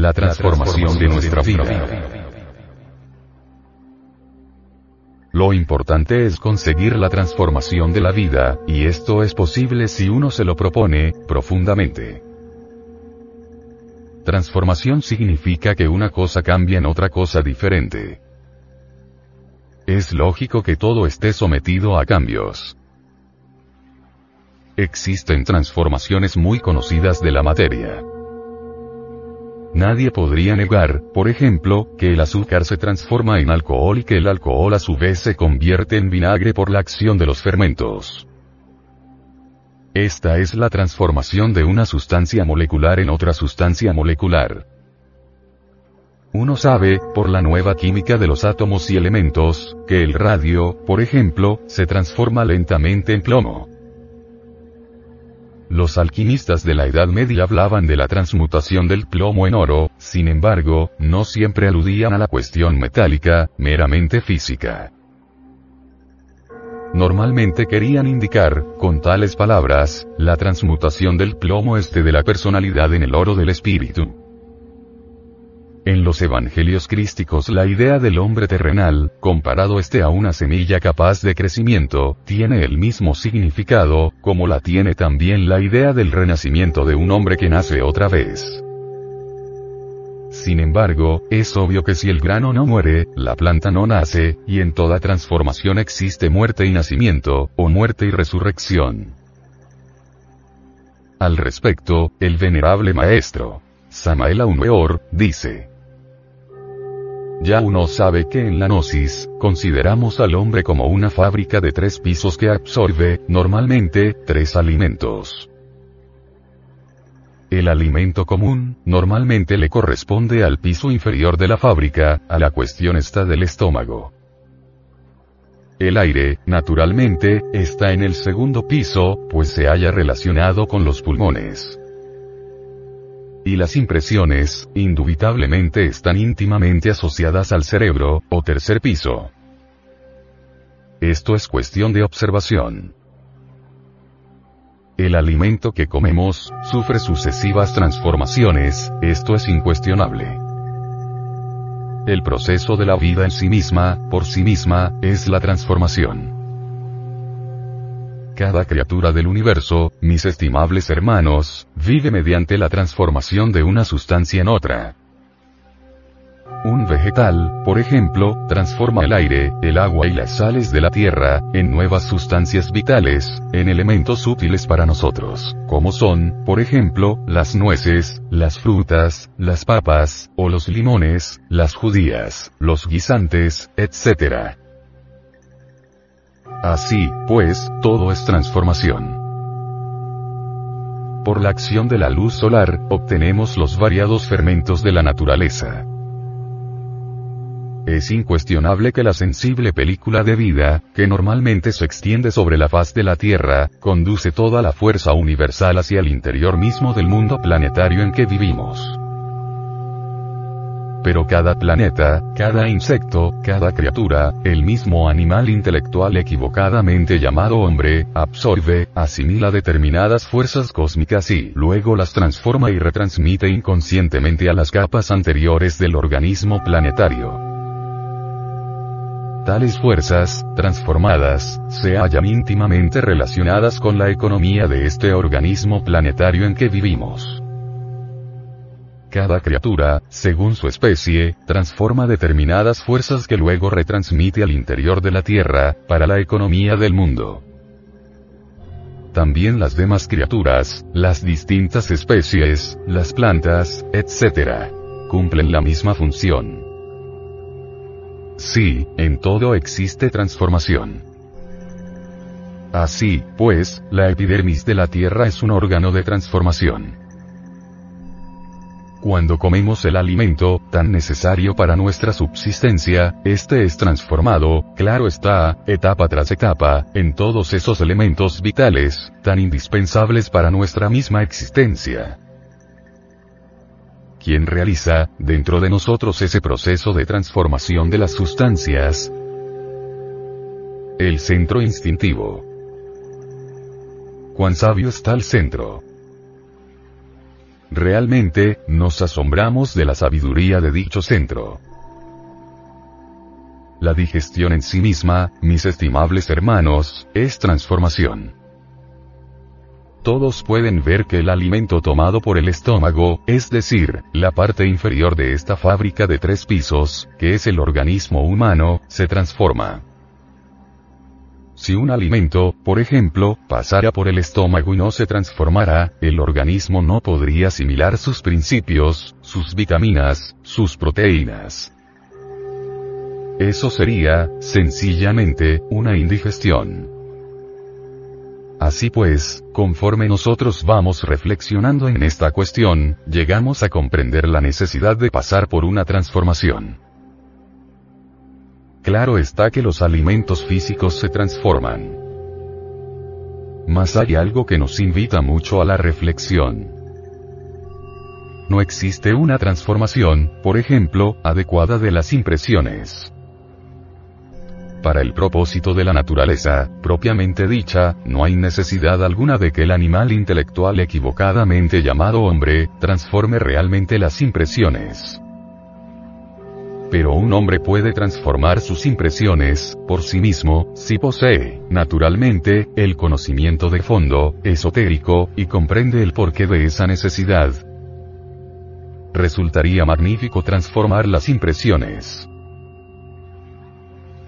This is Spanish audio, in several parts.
la transformación de nuestra vida. Lo importante es conseguir la transformación de la vida, y esto es posible si uno se lo propone, profundamente. Transformación significa que una cosa cambia en otra cosa diferente. Es lógico que todo esté sometido a cambios. Existen transformaciones muy conocidas de la materia. Nadie podría negar, por ejemplo, que el azúcar se transforma en alcohol y que el alcohol a su vez se convierte en vinagre por la acción de los fermentos. Esta es la transformación de una sustancia molecular en otra sustancia molecular. Uno sabe, por la nueva química de los átomos y elementos, que el radio, por ejemplo, se transforma lentamente en plomo. Los alquimistas de la Edad Media hablaban de la transmutación del plomo en oro, sin embargo, no siempre aludían a la cuestión metálica, meramente física. Normalmente querían indicar, con tales palabras, la transmutación del plomo este de la personalidad en el oro del espíritu. En los evangelios crísticos la idea del hombre terrenal, comparado este a una semilla capaz de crecimiento, tiene el mismo significado, como la tiene también la idea del renacimiento de un hombre que nace otra vez. Sin embargo, es obvio que si el grano no muere, la planta no nace, y en toda transformación existe muerte y nacimiento, o muerte y resurrección. Al respecto, el venerable maestro, Samael Aumeor, dice, ya uno sabe que en la gnosis, consideramos al hombre como una fábrica de tres pisos que absorbe, normalmente, tres alimentos. El alimento común, normalmente le corresponde al piso inferior de la fábrica, a la cuestión está del estómago. El aire, naturalmente, está en el segundo piso, pues se haya relacionado con los pulmones. Y las impresiones, indubitablemente están íntimamente asociadas al cerebro, o tercer piso. Esto es cuestión de observación. El alimento que comemos, sufre sucesivas transformaciones, esto es incuestionable. El proceso de la vida en sí misma, por sí misma, es la transformación cada criatura del universo, mis estimables hermanos, vive mediante la transformación de una sustancia en otra. Un vegetal, por ejemplo, transforma el aire, el agua y las sales de la tierra, en nuevas sustancias vitales, en elementos útiles para nosotros, como son, por ejemplo, las nueces, las frutas, las papas, o los limones, las judías, los guisantes, etc. Así, pues, todo es transformación. Por la acción de la luz solar, obtenemos los variados fermentos de la naturaleza. Es incuestionable que la sensible película de vida, que normalmente se extiende sobre la faz de la Tierra, conduce toda la fuerza universal hacia el interior mismo del mundo planetario en que vivimos. Pero cada planeta, cada insecto, cada criatura, el mismo animal intelectual equivocadamente llamado hombre, absorbe, asimila determinadas fuerzas cósmicas y luego las transforma y retransmite inconscientemente a las capas anteriores del organismo planetario. Tales fuerzas, transformadas, se hallan íntimamente relacionadas con la economía de este organismo planetario en que vivimos. Cada criatura, según su especie, transforma determinadas fuerzas que luego retransmite al interior de la Tierra, para la economía del mundo. También las demás criaturas, las distintas especies, las plantas, etc. cumplen la misma función. Sí, en todo existe transformación. Así, pues, la epidermis de la Tierra es un órgano de transformación. Cuando comemos el alimento, tan necesario para nuestra subsistencia, este es transformado, claro está, etapa tras etapa, en todos esos elementos vitales, tan indispensables para nuestra misma existencia. ¿Quién realiza, dentro de nosotros ese proceso de transformación de las sustancias? El centro instintivo. ¿Cuán sabio está el centro? Realmente, nos asombramos de la sabiduría de dicho centro. La digestión en sí misma, mis estimables hermanos, es transformación. Todos pueden ver que el alimento tomado por el estómago, es decir, la parte inferior de esta fábrica de tres pisos, que es el organismo humano, se transforma. Si un alimento, por ejemplo, pasara por el estómago y no se transformara, el organismo no podría asimilar sus principios, sus vitaminas, sus proteínas. Eso sería, sencillamente, una indigestión. Así pues, conforme nosotros vamos reflexionando en esta cuestión, llegamos a comprender la necesidad de pasar por una transformación. Claro está que los alimentos físicos se transforman. Mas hay algo que nos invita mucho a la reflexión. No existe una transformación, por ejemplo, adecuada de las impresiones. Para el propósito de la naturaleza, propiamente dicha, no hay necesidad alguna de que el animal intelectual equivocadamente llamado hombre, transforme realmente las impresiones. Pero un hombre puede transformar sus impresiones, por sí mismo, si posee, naturalmente, el conocimiento de fondo, esotérico, y comprende el porqué de esa necesidad. Resultaría magnífico transformar las impresiones.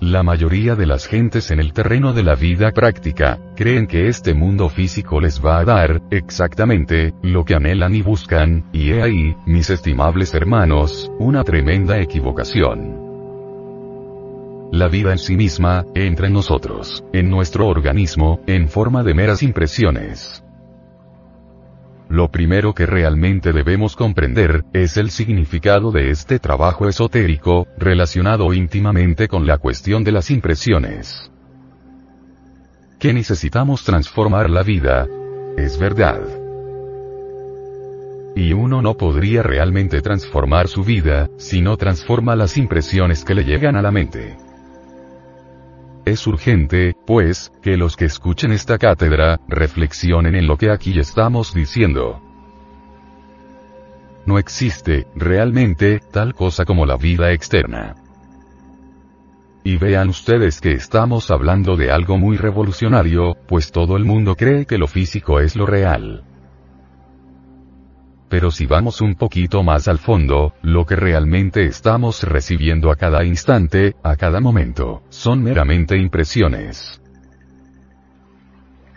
La mayoría de las gentes en el terreno de la vida práctica, creen que este mundo físico les va a dar, exactamente, lo que anhelan y buscan, y he ahí, mis estimables hermanos, una tremenda equivocación. La vida en sí misma, entra nosotros, en nuestro organismo, en forma de meras impresiones. Lo primero que realmente debemos comprender, es el significado de este trabajo esotérico, relacionado íntimamente con la cuestión de las impresiones. Que necesitamos transformar la vida. Es verdad. Y uno no podría realmente transformar su vida, si no transforma las impresiones que le llegan a la mente. Es urgente, pues, que los que escuchen esta cátedra, reflexionen en lo que aquí estamos diciendo. No existe, realmente, tal cosa como la vida externa. Y vean ustedes que estamos hablando de algo muy revolucionario, pues todo el mundo cree que lo físico es lo real. Pero si vamos un poquito más al fondo, lo que realmente estamos recibiendo a cada instante, a cada momento, son meramente impresiones.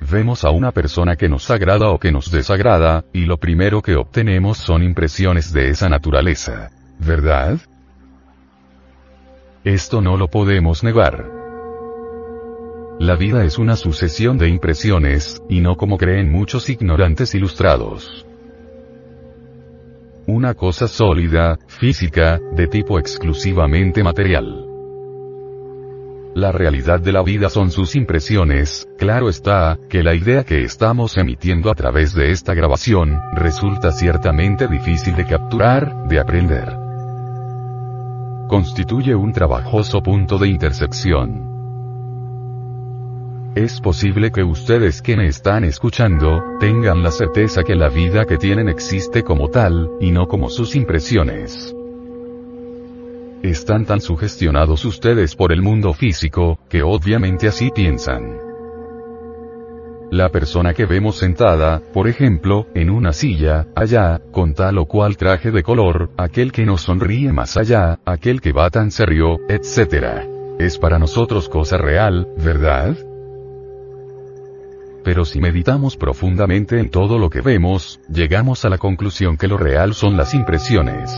Vemos a una persona que nos agrada o que nos desagrada, y lo primero que obtenemos son impresiones de esa naturaleza. ¿Verdad? Esto no lo podemos negar. La vida es una sucesión de impresiones, y no como creen muchos ignorantes ilustrados una cosa sólida, física, de tipo exclusivamente material. La realidad de la vida son sus impresiones, claro está, que la idea que estamos emitiendo a través de esta grabación, resulta ciertamente difícil de capturar, de aprender. Constituye un trabajoso punto de intersección. Es posible que ustedes que me están escuchando, tengan la certeza que la vida que tienen existe como tal, y no como sus impresiones. Están tan sugestionados ustedes por el mundo físico, que obviamente así piensan. La persona que vemos sentada, por ejemplo, en una silla, allá, con tal o cual traje de color, aquel que nos sonríe más allá, aquel que va tan serio, etc. Es para nosotros cosa real, ¿verdad? Pero si meditamos profundamente en todo lo que vemos, llegamos a la conclusión que lo real son las impresiones.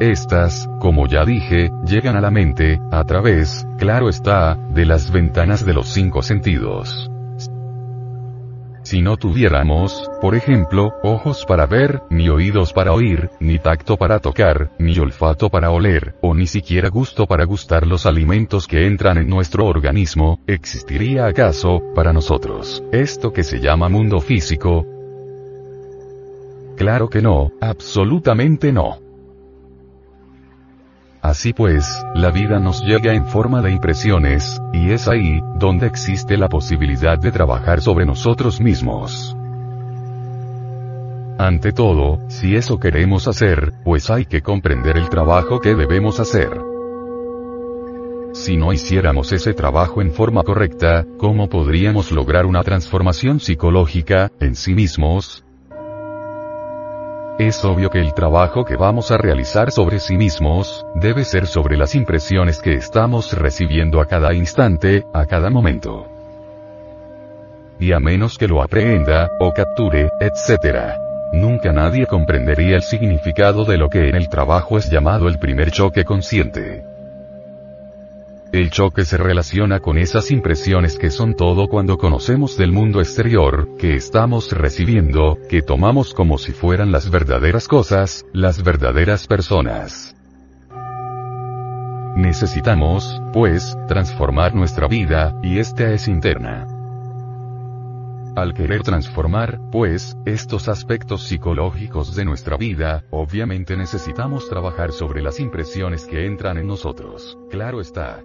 Estas, como ya dije, llegan a la mente, a través, claro está, de las ventanas de los cinco sentidos. Si no tuviéramos, por ejemplo, ojos para ver, ni oídos para oír, ni tacto para tocar, ni olfato para oler, o ni siquiera gusto para gustar los alimentos que entran en nuestro organismo, ¿existiría acaso, para nosotros, esto que se llama mundo físico? Claro que no, absolutamente no. Así pues, la vida nos llega en forma de impresiones, y es ahí, donde existe la posibilidad de trabajar sobre nosotros mismos. Ante todo, si eso queremos hacer, pues hay que comprender el trabajo que debemos hacer. Si no hiciéramos ese trabajo en forma correcta, ¿cómo podríamos lograr una transformación psicológica, en sí mismos? Es obvio que el trabajo que vamos a realizar sobre sí mismos, debe ser sobre las impresiones que estamos recibiendo a cada instante, a cada momento. Y a menos que lo aprenda, o capture, etc. Nunca nadie comprendería el significado de lo que en el trabajo es llamado el primer choque consciente. El choque se relaciona con esas impresiones que son todo cuando conocemos del mundo exterior, que estamos recibiendo, que tomamos como si fueran las verdaderas cosas, las verdaderas personas. Necesitamos, pues, transformar nuestra vida, y esta es interna. Al querer transformar, pues, estos aspectos psicológicos de nuestra vida, obviamente necesitamos trabajar sobre las impresiones que entran en nosotros. Claro está.